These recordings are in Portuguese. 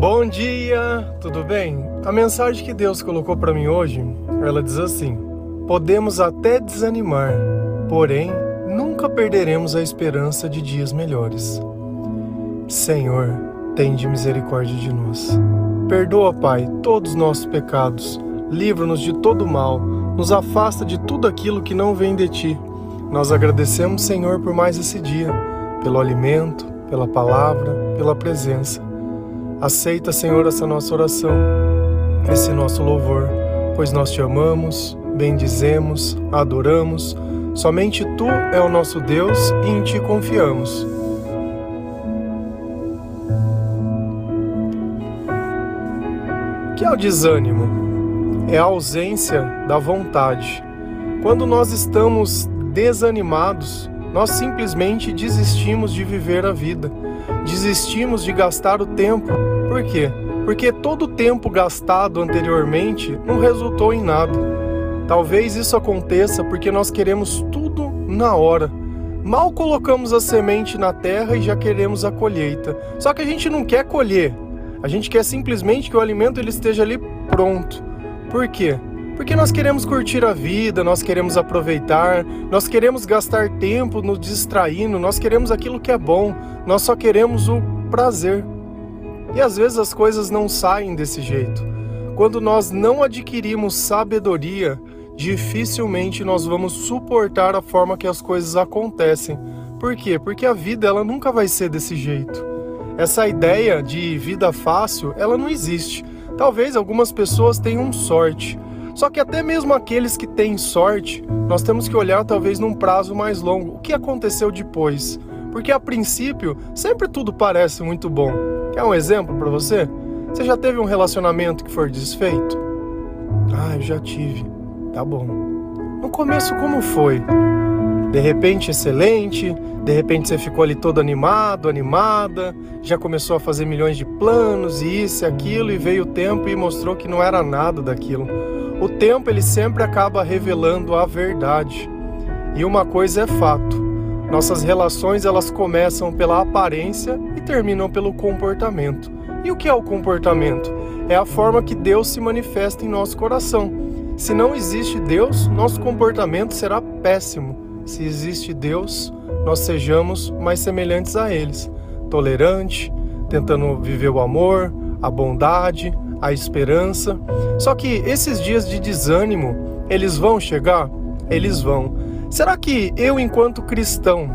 Bom dia, tudo bem? A mensagem que Deus colocou para mim hoje, ela diz assim: Podemos até desanimar, porém nunca perderemos a esperança de dias melhores. Senhor, tende misericórdia de nós. Perdoa, Pai, todos os nossos pecados. Livra-nos de todo mal. Nos afasta de tudo aquilo que não vem de ti. Nós agradecemos, Senhor, por mais esse dia, pelo alimento, pela palavra, pela presença. Aceita, Senhor, essa nossa oração, esse nosso louvor, pois nós te amamos, bendizemos, adoramos. Somente tu é o nosso Deus e em ti confiamos. que é o desânimo? É a ausência da vontade. Quando nós estamos desanimados, nós simplesmente desistimos de viver a vida, desistimos de gastar o tempo. Por quê? Porque todo o tempo gastado anteriormente não resultou em nada. Talvez isso aconteça porque nós queremos tudo na hora. Mal colocamos a semente na terra e já queremos a colheita. Só que a gente não quer colher, a gente quer simplesmente que o alimento ele esteja ali pronto. Por quê? Porque nós queremos curtir a vida, nós queremos aproveitar, nós queremos gastar tempo nos distraindo, nós queremos aquilo que é bom, nós só queremos o prazer. E às vezes as coisas não saem desse jeito. Quando nós não adquirimos sabedoria, dificilmente nós vamos suportar a forma que as coisas acontecem. Por quê? Porque a vida ela nunca vai ser desse jeito. Essa ideia de vida fácil, ela não existe. Talvez algumas pessoas tenham sorte. Só que até mesmo aqueles que têm sorte, nós temos que olhar talvez num prazo mais longo. O que aconteceu depois? Porque a princípio, sempre tudo parece muito bom. Quer um exemplo para você? Você já teve um relacionamento que foi desfeito? Ah, eu já tive. Tá bom. No começo como foi? de repente excelente, de repente você ficou ali todo animado, animada, já começou a fazer milhões de planos e isso e aquilo e veio o tempo e mostrou que não era nada daquilo. O tempo ele sempre acaba revelando a verdade. E uma coisa é fato, nossas relações elas começam pela aparência e terminam pelo comportamento. E o que é o comportamento? É a forma que Deus se manifesta em nosso coração. Se não existe Deus, nosso comportamento será péssimo se existe Deus, nós sejamos mais semelhantes a eles, tolerante, tentando viver o amor, a bondade, a esperança. Só que esses dias de desânimo, eles vão chegar? Eles vão. Será que eu, enquanto cristão,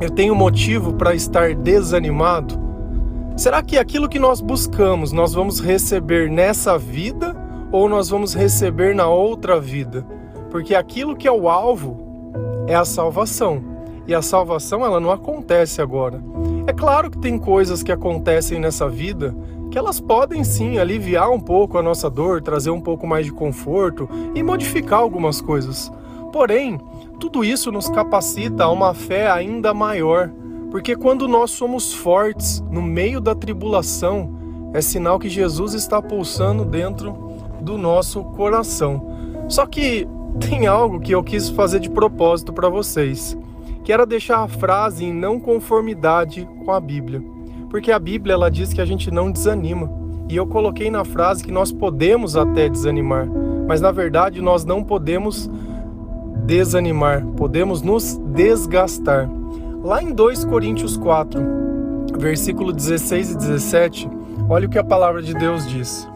eu tenho motivo para estar desanimado? Será que aquilo que nós buscamos nós vamos receber nessa vida ou nós vamos receber na outra vida? Porque aquilo que é o alvo é a salvação. E a salvação ela não acontece agora. É claro que tem coisas que acontecem nessa vida que elas podem sim aliviar um pouco a nossa dor, trazer um pouco mais de conforto e modificar algumas coisas. Porém, tudo isso nos capacita a uma fé ainda maior, porque quando nós somos fortes no meio da tribulação, é sinal que Jesus está pulsando dentro do nosso coração. Só que tem algo que eu quis fazer de propósito para vocês, que era deixar a frase em não conformidade com a Bíblia. Porque a Bíblia ela diz que a gente não desanima. E eu coloquei na frase que nós podemos até desanimar, mas na verdade nós não podemos desanimar, podemos nos desgastar. Lá em 2 Coríntios 4, versículo 16 e 17, olha o que a palavra de Deus diz.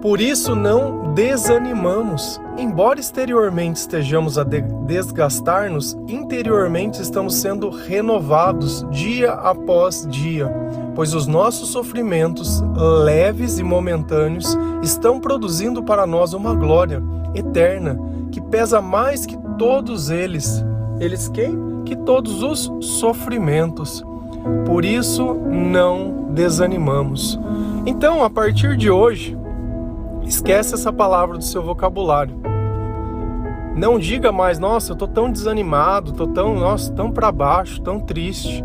Por isso não desanimamos. Embora exteriormente estejamos a de desgastar-nos, interiormente estamos sendo renovados dia após dia, pois os nossos sofrimentos, leves e momentâneos, estão produzindo para nós uma glória eterna que pesa mais que todos eles. Eles quem? Que todos os sofrimentos. Por isso não desanimamos. Então, a partir de hoje, Esquece essa palavra do seu vocabulário. Não diga mais, nossa, eu tô tão desanimado, tô tão, nossa, tão para baixo, tão triste.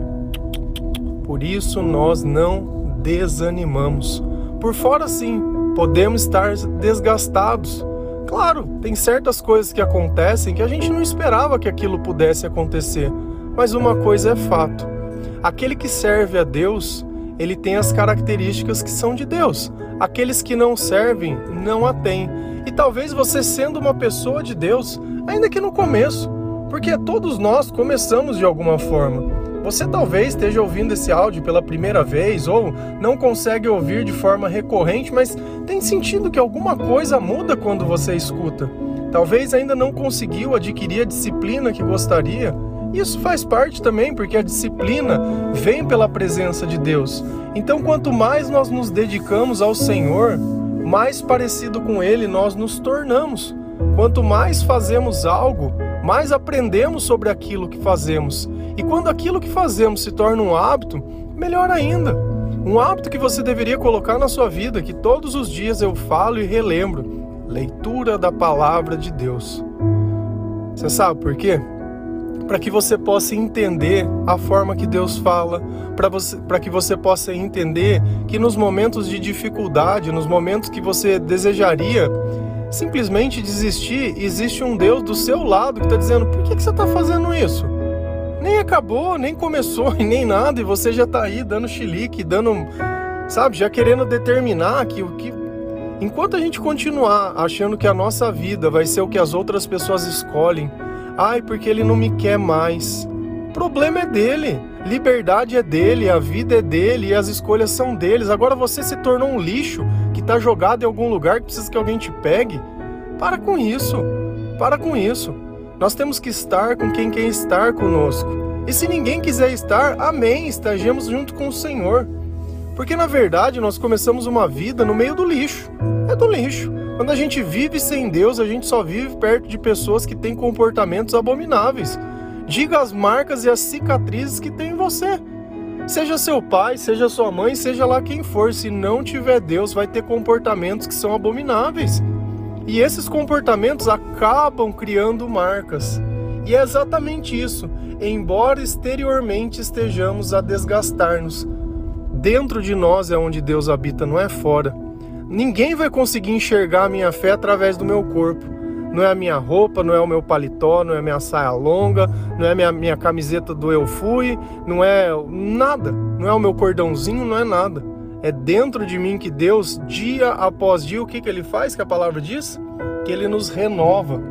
Por isso nós não desanimamos. Por fora sim, podemos estar desgastados. Claro, tem certas coisas que acontecem que a gente não esperava que aquilo pudesse acontecer. Mas uma coisa é fato: aquele que serve a Deus, ele tem as características que são de Deus. Aqueles que não servem não a têm. E talvez você sendo uma pessoa de Deus, ainda que no começo, porque todos nós começamos de alguma forma. Você talvez esteja ouvindo esse áudio pela primeira vez ou não consegue ouvir de forma recorrente, mas tem sentido que alguma coisa muda quando você escuta. Talvez ainda não conseguiu adquirir a disciplina que gostaria. Isso faz parte também, porque a disciplina vem pela presença de Deus. Então, quanto mais nós nos dedicamos ao Senhor, mais parecido com Ele nós nos tornamos. Quanto mais fazemos algo, mais aprendemos sobre aquilo que fazemos. E quando aquilo que fazemos se torna um hábito, melhor ainda. Um hábito que você deveria colocar na sua vida, que todos os dias eu falo e relembro: leitura da palavra de Deus. Você sabe por quê? Para que você possa entender a forma que Deus fala, para que você possa entender que nos momentos de dificuldade, nos momentos que você desejaria simplesmente desistir, existe um Deus do seu lado que está dizendo: por que, que você está fazendo isso? Nem acabou, nem começou nem nada, e você já está aí dando chilique, dando, sabe, já querendo determinar que o que. Enquanto a gente continuar achando que a nossa vida vai ser o que as outras pessoas escolhem, ai, porque ele não me quer mais. Problema é dele, liberdade é dele, a vida é dele e as escolhas são deles. Agora você se tornou um lixo que está jogado em algum lugar que precisa que alguém te pegue. Para com isso. Para com isso. Nós temos que estar com quem quer estar conosco. E se ninguém quiser estar, amém, estejamos junto com o Senhor. Porque na verdade nós começamos uma vida no meio do lixo. É do lixo. Quando a gente vive sem Deus, a gente só vive perto de pessoas que têm comportamentos abomináveis. Diga as marcas e as cicatrizes que tem em você. Seja seu pai, seja sua mãe, seja lá quem for, se não tiver Deus, vai ter comportamentos que são abomináveis. E esses comportamentos acabam criando marcas. E é exatamente isso. Embora exteriormente estejamos a desgastar-nos, dentro de nós é onde Deus habita, não é fora. Ninguém vai conseguir enxergar a minha fé através do meu corpo não é a minha roupa, não é o meu paletó, não é a minha saia longa, não é a minha, minha camiseta do Eu Fui, não é nada, não é o meu cordãozinho, não é nada. É dentro de mim que Deus, dia após dia, o que, que Ele faz, que a palavra diz? Que Ele nos renova.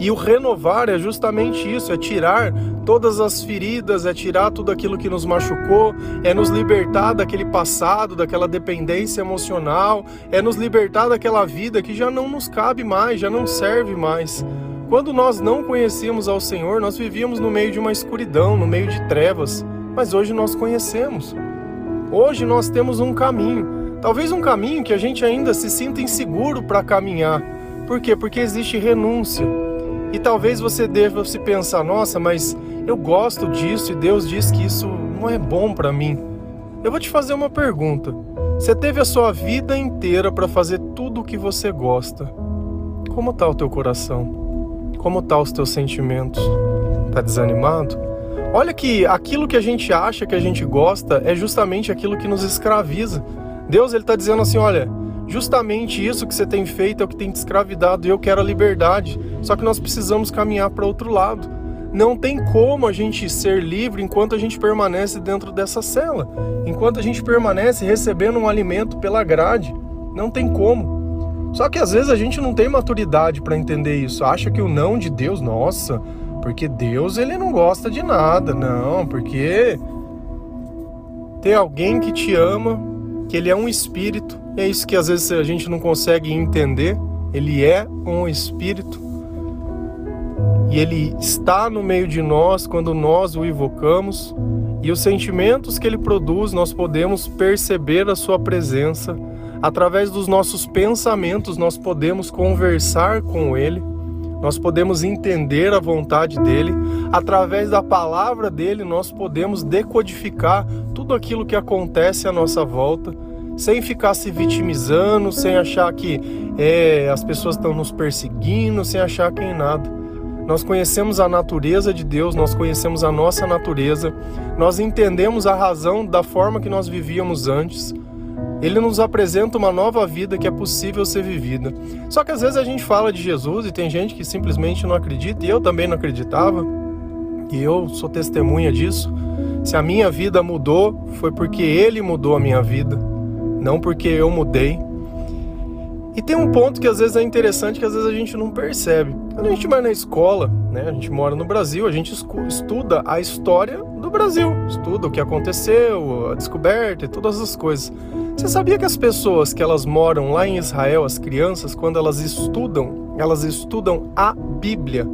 E o renovar é justamente isso, é tirar todas as feridas, é tirar tudo aquilo que nos machucou, é nos libertar daquele passado, daquela dependência emocional, é nos libertar daquela vida que já não nos cabe mais, já não serve mais. Quando nós não conhecíamos ao Senhor, nós vivíamos no meio de uma escuridão, no meio de trevas, mas hoje nós conhecemos. Hoje nós temos um caminho, talvez um caminho que a gente ainda se sinta inseguro para caminhar. Por quê? Porque existe renúncia. E talvez você deva se pensar: nossa, mas eu gosto disso e Deus diz que isso não é bom para mim. Eu vou te fazer uma pergunta. Você teve a sua vida inteira para fazer tudo o que você gosta. Como está o teu coração? Como tá os teus sentimentos? Tá desanimado? Olha que aquilo que a gente acha que a gente gosta é justamente aquilo que nos escraviza. Deus ele tá dizendo assim, olha, justamente isso que você tem feito é o que tem te escravidado e eu quero a liberdade. Só que nós precisamos caminhar para outro lado. Não tem como a gente ser livre enquanto a gente permanece dentro dessa cela, enquanto a gente permanece recebendo um alimento pela grade. Não tem como. Só que às vezes a gente não tem maturidade para entender isso. Acha que o não de Deus, nossa, porque Deus ele não gosta de nada, não, porque tem alguém que te ama, que ele é um espírito. É isso que às vezes a gente não consegue entender. Ele é um espírito e ele está no meio de nós quando nós o invocamos, e os sentimentos que ele produz, nós podemos perceber a sua presença. Através dos nossos pensamentos, nós podemos conversar com ele, nós podemos entender a vontade dele. Através da palavra dele, nós podemos decodificar tudo aquilo que acontece à nossa volta sem ficar se vitimizando, sem achar que é, as pessoas estão nos perseguindo, sem achar que é nada. Nós conhecemos a natureza de Deus, nós conhecemos a nossa natureza, nós entendemos a razão da forma que nós vivíamos antes. Ele nos apresenta uma nova vida que é possível ser vivida. Só que às vezes a gente fala de Jesus e tem gente que simplesmente não acredita, e eu também não acreditava, e eu sou testemunha disso. Se a minha vida mudou, foi porque Ele mudou a minha vida, não porque eu mudei. E tem um ponto que às vezes é interessante que às vezes a gente não percebe. Quando a gente vai na escola, né, a gente mora no Brasil, a gente estuda a história do Brasil, estuda o que aconteceu, a descoberta e todas as coisas. Você sabia que as pessoas que elas moram lá em Israel, as crianças, quando elas estudam, elas estudam a Bíblia.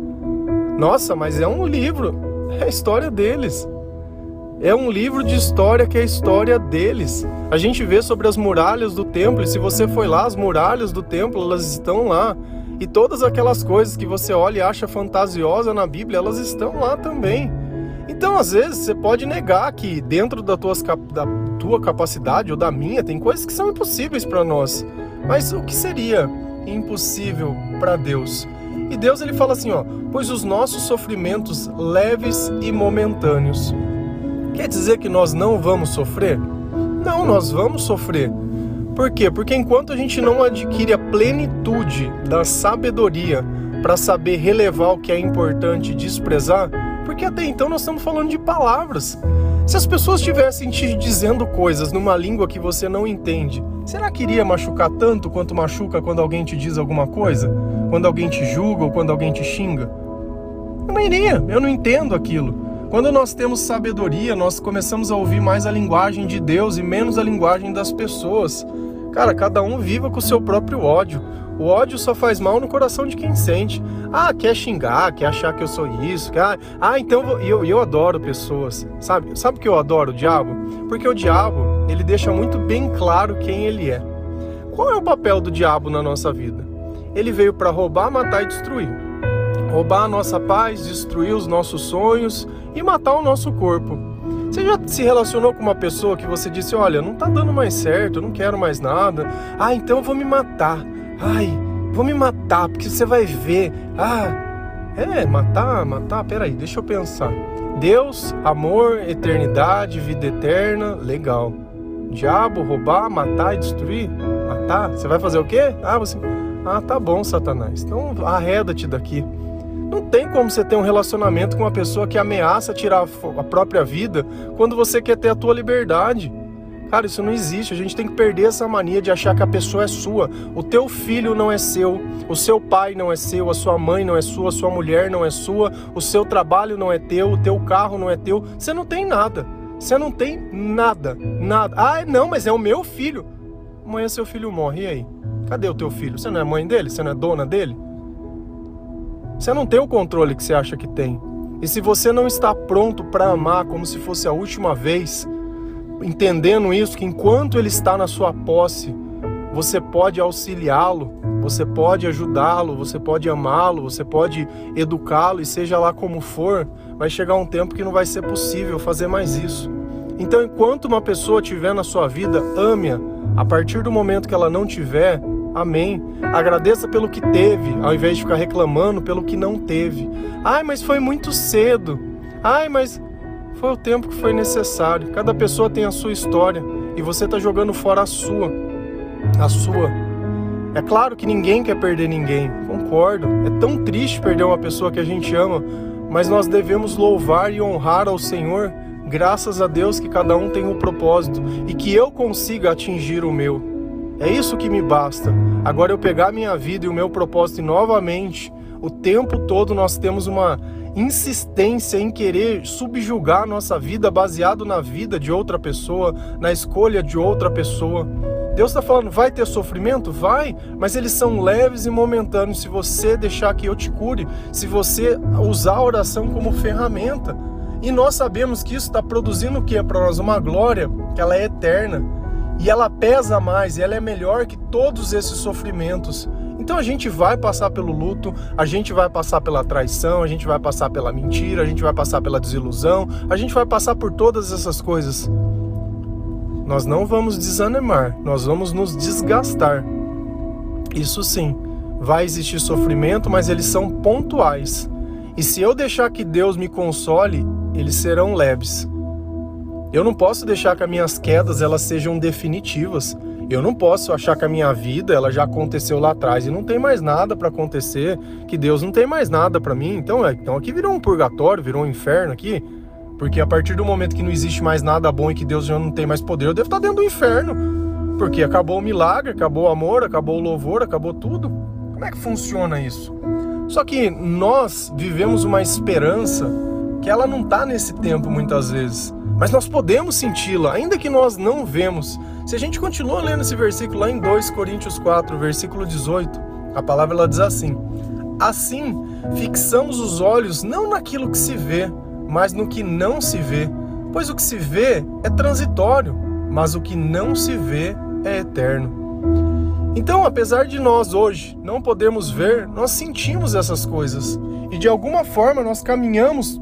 Nossa, mas é um livro, é a história deles. É um livro de história que é a história deles. A gente vê sobre as muralhas do templo, e se você foi lá, as muralhas do templo, elas estão lá. E todas aquelas coisas que você olha e acha fantasiosa na Bíblia, elas estão lá também. Então, às vezes, você pode negar que dentro da, tuas, da tua capacidade ou da minha, tem coisas que são impossíveis para nós. Mas o que seria impossível para Deus? E Deus ele fala assim, ó: "Pois os nossos sofrimentos leves e momentâneos Quer dizer que nós não vamos sofrer? Não, nós vamos sofrer. Por quê? Porque enquanto a gente não adquire a plenitude da sabedoria para saber relevar o que é importante e desprezar, porque até então nós estamos falando de palavras. Se as pessoas estivessem te dizendo coisas numa língua que você não entende, será que iria machucar tanto quanto machuca quando alguém te diz alguma coisa? Quando alguém te julga ou quando alguém te xinga? Não iria, eu não entendo aquilo. Quando nós temos sabedoria, nós começamos a ouvir mais a linguagem de Deus e menos a linguagem das pessoas. Cara, cada um viva com o seu próprio ódio. O ódio só faz mal no coração de quem sente. Ah, quer xingar, quer achar que eu sou isso. Quer... Ah, então eu, eu adoro pessoas. Sabe? Sabe que eu adoro o diabo? Porque o diabo, ele deixa muito bem claro quem ele é. Qual é o papel do diabo na nossa vida? Ele veio para roubar, matar e destruir. Roubar a nossa paz, destruir os nossos sonhos e matar o nosso corpo. Você já se relacionou com uma pessoa que você disse: Olha, não tá dando mais certo, eu não quero mais nada. Ah, então eu vou me matar. Ai, vou me matar, porque você vai ver. Ah, é, matar, matar, peraí, deixa eu pensar. Deus, amor, eternidade, vida eterna, legal. Diabo, roubar, matar e destruir? Matar? Você vai fazer o quê? Ah, você. Ah, tá bom, Satanás. Então arreda-te daqui. Não tem como você ter um relacionamento com uma pessoa que ameaça tirar a própria vida quando você quer ter a tua liberdade. Cara, isso não existe. A gente tem que perder essa mania de achar que a pessoa é sua. O teu filho não é seu, o seu pai não é seu, a sua mãe não é sua, a sua mulher não é sua, o seu trabalho não é teu, o teu carro não é teu. Você não tem nada. Você não tem nada, nada. Ah, não, mas é o meu filho. Amanhã seu filho morre, e aí? Cadê o teu filho? Você não é mãe dele? Você não é dona dele? Você não tem o controle que você acha que tem. E se você não está pronto para amar como se fosse a última vez, entendendo isso, que enquanto ele está na sua posse, você pode auxiliá-lo, você pode ajudá-lo, você pode amá-lo, você pode educá-lo e seja lá como for, vai chegar um tempo que não vai ser possível fazer mais isso. Então, enquanto uma pessoa tiver na sua vida, ame-a. A partir do momento que ela não tiver, Amém. Agradeça pelo que teve, ao invés de ficar reclamando pelo que não teve. Ai, mas foi muito cedo. Ai, mas foi o tempo que foi necessário. Cada pessoa tem a sua história e você está jogando fora a sua. A sua. É claro que ninguém quer perder ninguém, concordo. É tão triste perder uma pessoa que a gente ama, mas nós devemos louvar e honrar ao Senhor, graças a Deus que cada um tem um propósito e que eu consiga atingir o meu. É isso que me basta. Agora eu pegar minha vida e o meu propósito e novamente, o tempo todo nós temos uma insistência em querer subjugar a nossa vida baseado na vida de outra pessoa, na escolha de outra pessoa. Deus está falando, vai ter sofrimento? Vai, mas eles são leves e momentâneos se você deixar que eu te cure, se você usar a oração como ferramenta. E nós sabemos que isso está produzindo o que para nós? Uma glória, que ela é eterna e ela pesa mais, e ela é melhor que todos esses sofrimentos. Então a gente vai passar pelo luto, a gente vai passar pela traição, a gente vai passar pela mentira, a gente vai passar pela desilusão, a gente vai passar por todas essas coisas. Nós não vamos desanimar, nós vamos nos desgastar. Isso sim, vai existir sofrimento, mas eles são pontuais. E se eu deixar que Deus me console, eles serão leves. Eu não posso deixar que as minhas quedas elas sejam definitivas. Eu não posso achar que a minha vida ela já aconteceu lá atrás e não tem mais nada para acontecer, que Deus não tem mais nada para mim. Então, é, então aqui virou um purgatório, virou um inferno aqui. Porque a partir do momento que não existe mais nada bom e que Deus já não tem mais poder, eu devo estar dentro do inferno. Porque acabou o milagre, acabou o amor, acabou o louvor, acabou tudo. Como é que funciona isso? Só que nós vivemos uma esperança que ela não está nesse tempo muitas vezes. Mas nós podemos senti-la, ainda que nós não vemos. Se a gente continua lendo esse versículo lá em 2 Coríntios 4, versículo 18, a palavra ela diz assim: Assim, fixamos os olhos não naquilo que se vê, mas no que não se vê. Pois o que se vê é transitório, mas o que não se vê é eterno. Então, apesar de nós hoje não podermos ver, nós sentimos essas coisas e de alguma forma nós caminhamos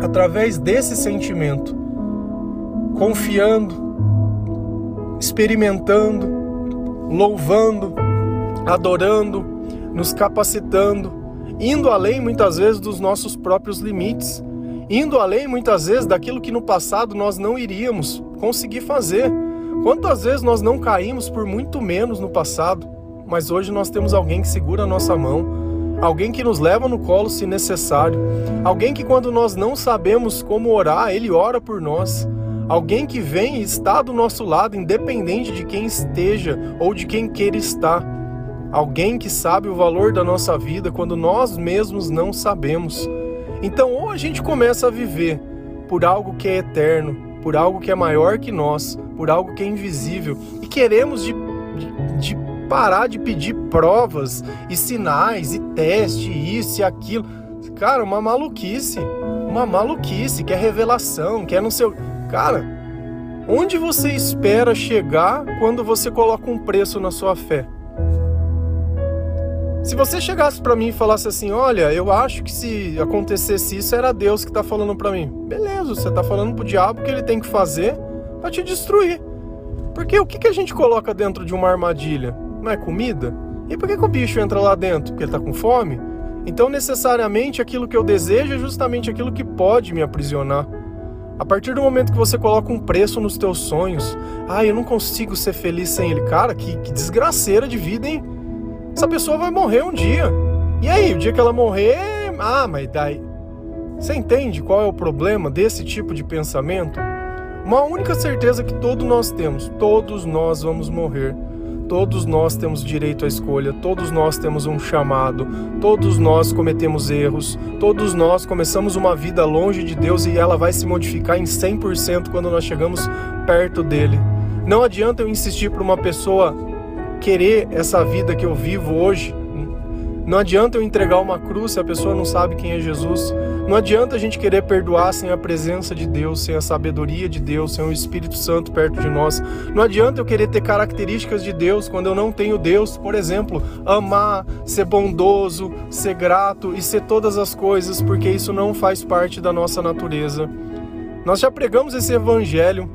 através desse sentimento, confiando, experimentando, louvando, adorando, nos capacitando, indo além muitas vezes dos nossos próprios limites, indo além muitas vezes daquilo que no passado nós não iríamos conseguir fazer Quantas vezes nós não caímos por muito menos no passado, mas hoje nós temos alguém que segura a nossa mão, alguém que nos leva no colo se necessário, alguém que quando nós não sabemos como orar, ele ora por nós. Alguém que vem e está do nosso lado, independente de quem esteja ou de quem queira estar. Alguém que sabe o valor da nossa vida quando nós mesmos não sabemos. Então, ou a gente começa a viver por algo que é eterno, por algo que é maior que nós, por algo que é invisível e queremos de, de, de parar de pedir provas e sinais e teste, isso e aquilo. Cara, uma maluquice. Uma maluquice, que é revelação, que é no seu. Cara, onde você espera chegar quando você coloca um preço na sua fé? Se você chegasse para mim e falasse assim, olha, eu acho que se acontecesse isso era Deus que tá falando para mim. Beleza, você tá falando pro diabo que ele tem que fazer para te destruir. Porque o que, que a gente coloca dentro de uma armadilha? Não é comida? E por que, que o bicho entra lá dentro? Porque ele está com fome? Então, necessariamente, aquilo que eu desejo é justamente aquilo que pode me aprisionar. A partir do momento que você coloca um preço nos teus sonhos, ah, eu não consigo ser feliz sem ele. Cara, que, que desgraceira de vida, hein? Essa pessoa vai morrer um dia. E aí, o dia que ela morrer, ah, mas daí. Você entende qual é o problema desse tipo de pensamento? Uma única certeza que todos nós temos: todos nós vamos morrer. Todos nós temos direito à escolha, todos nós temos um chamado, todos nós cometemos erros, todos nós começamos uma vida longe de Deus e ela vai se modificar em 100% quando nós chegamos perto dele. Não adianta eu insistir para uma pessoa querer essa vida que eu vivo hoje não adianta eu entregar uma cruz se a pessoa não sabe quem é Jesus. Não adianta a gente querer perdoar sem a presença de Deus, sem a sabedoria de Deus, sem o Espírito Santo perto de nós. Não adianta eu querer ter características de Deus quando eu não tenho Deus. Por exemplo, amar, ser bondoso, ser grato e ser todas as coisas, porque isso não faz parte da nossa natureza. Nós já pregamos esse evangelho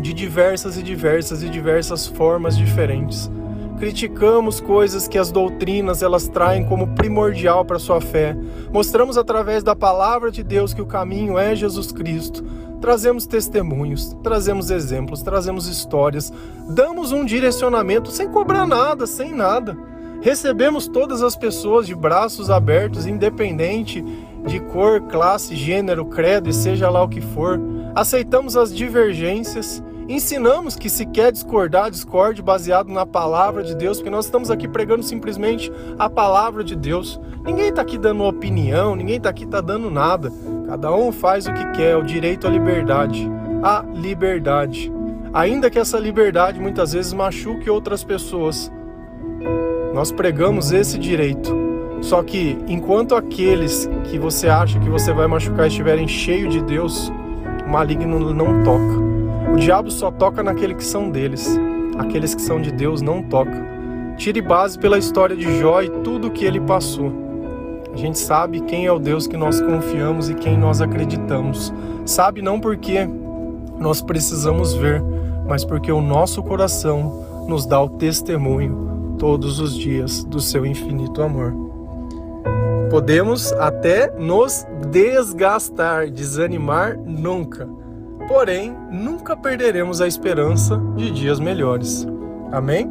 de diversas e diversas e diversas formas diferentes criticamos coisas que as doutrinas elas traem como primordial para sua fé. Mostramos através da palavra de Deus que o caminho é Jesus Cristo. Trazemos testemunhos, trazemos exemplos, trazemos histórias, damos um direcionamento sem cobrar nada, sem nada. Recebemos todas as pessoas de braços abertos, independente de cor, classe, gênero, credo e seja lá o que for. Aceitamos as divergências Ensinamos que se quer discordar, discorde baseado na palavra de Deus, porque nós estamos aqui pregando simplesmente a palavra de Deus. Ninguém está aqui dando opinião, ninguém está aqui tá dando nada. Cada um faz o que quer, o direito à liberdade. A liberdade. Ainda que essa liberdade muitas vezes machuque outras pessoas. Nós pregamos esse direito. Só que enquanto aqueles que você acha que você vai machucar estiverem cheios de Deus, o maligno não toca. O diabo só toca naquele que são deles. Aqueles que são de Deus não toca. Tire base pela história de Jó e tudo o que ele passou. A gente sabe quem é o Deus que nós confiamos e quem nós acreditamos. Sabe não porque nós precisamos ver, mas porque o nosso coração nos dá o testemunho todos os dias do seu infinito amor. Podemos até nos desgastar, desanimar nunca porém nunca perderemos a esperança de dias melhores. Amém?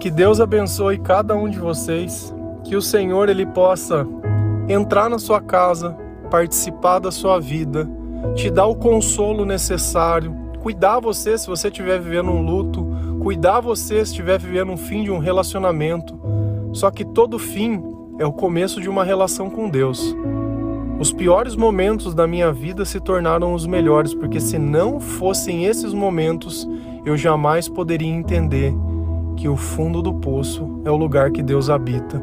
Que Deus abençoe cada um de vocês, que o Senhor ele possa entrar na sua casa, participar da sua vida te dar o consolo necessário, cuidar você se você estiver vivendo um luto, cuidar você se estiver vivendo um fim de um relacionamento. Só que todo fim é o começo de uma relação com Deus. Os piores momentos da minha vida se tornaram os melhores, porque se não fossem esses momentos, eu jamais poderia entender que o fundo do poço é o lugar que Deus habita.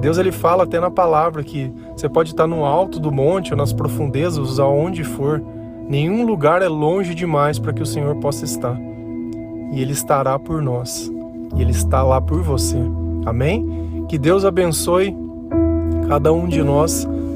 Deus ele fala até na palavra que você pode estar no alto do monte ou nas profundezas, aonde for, nenhum lugar é longe demais para que o Senhor possa estar. E ele estará por nós. E ele está lá por você. Amém? Que Deus abençoe cada um de nós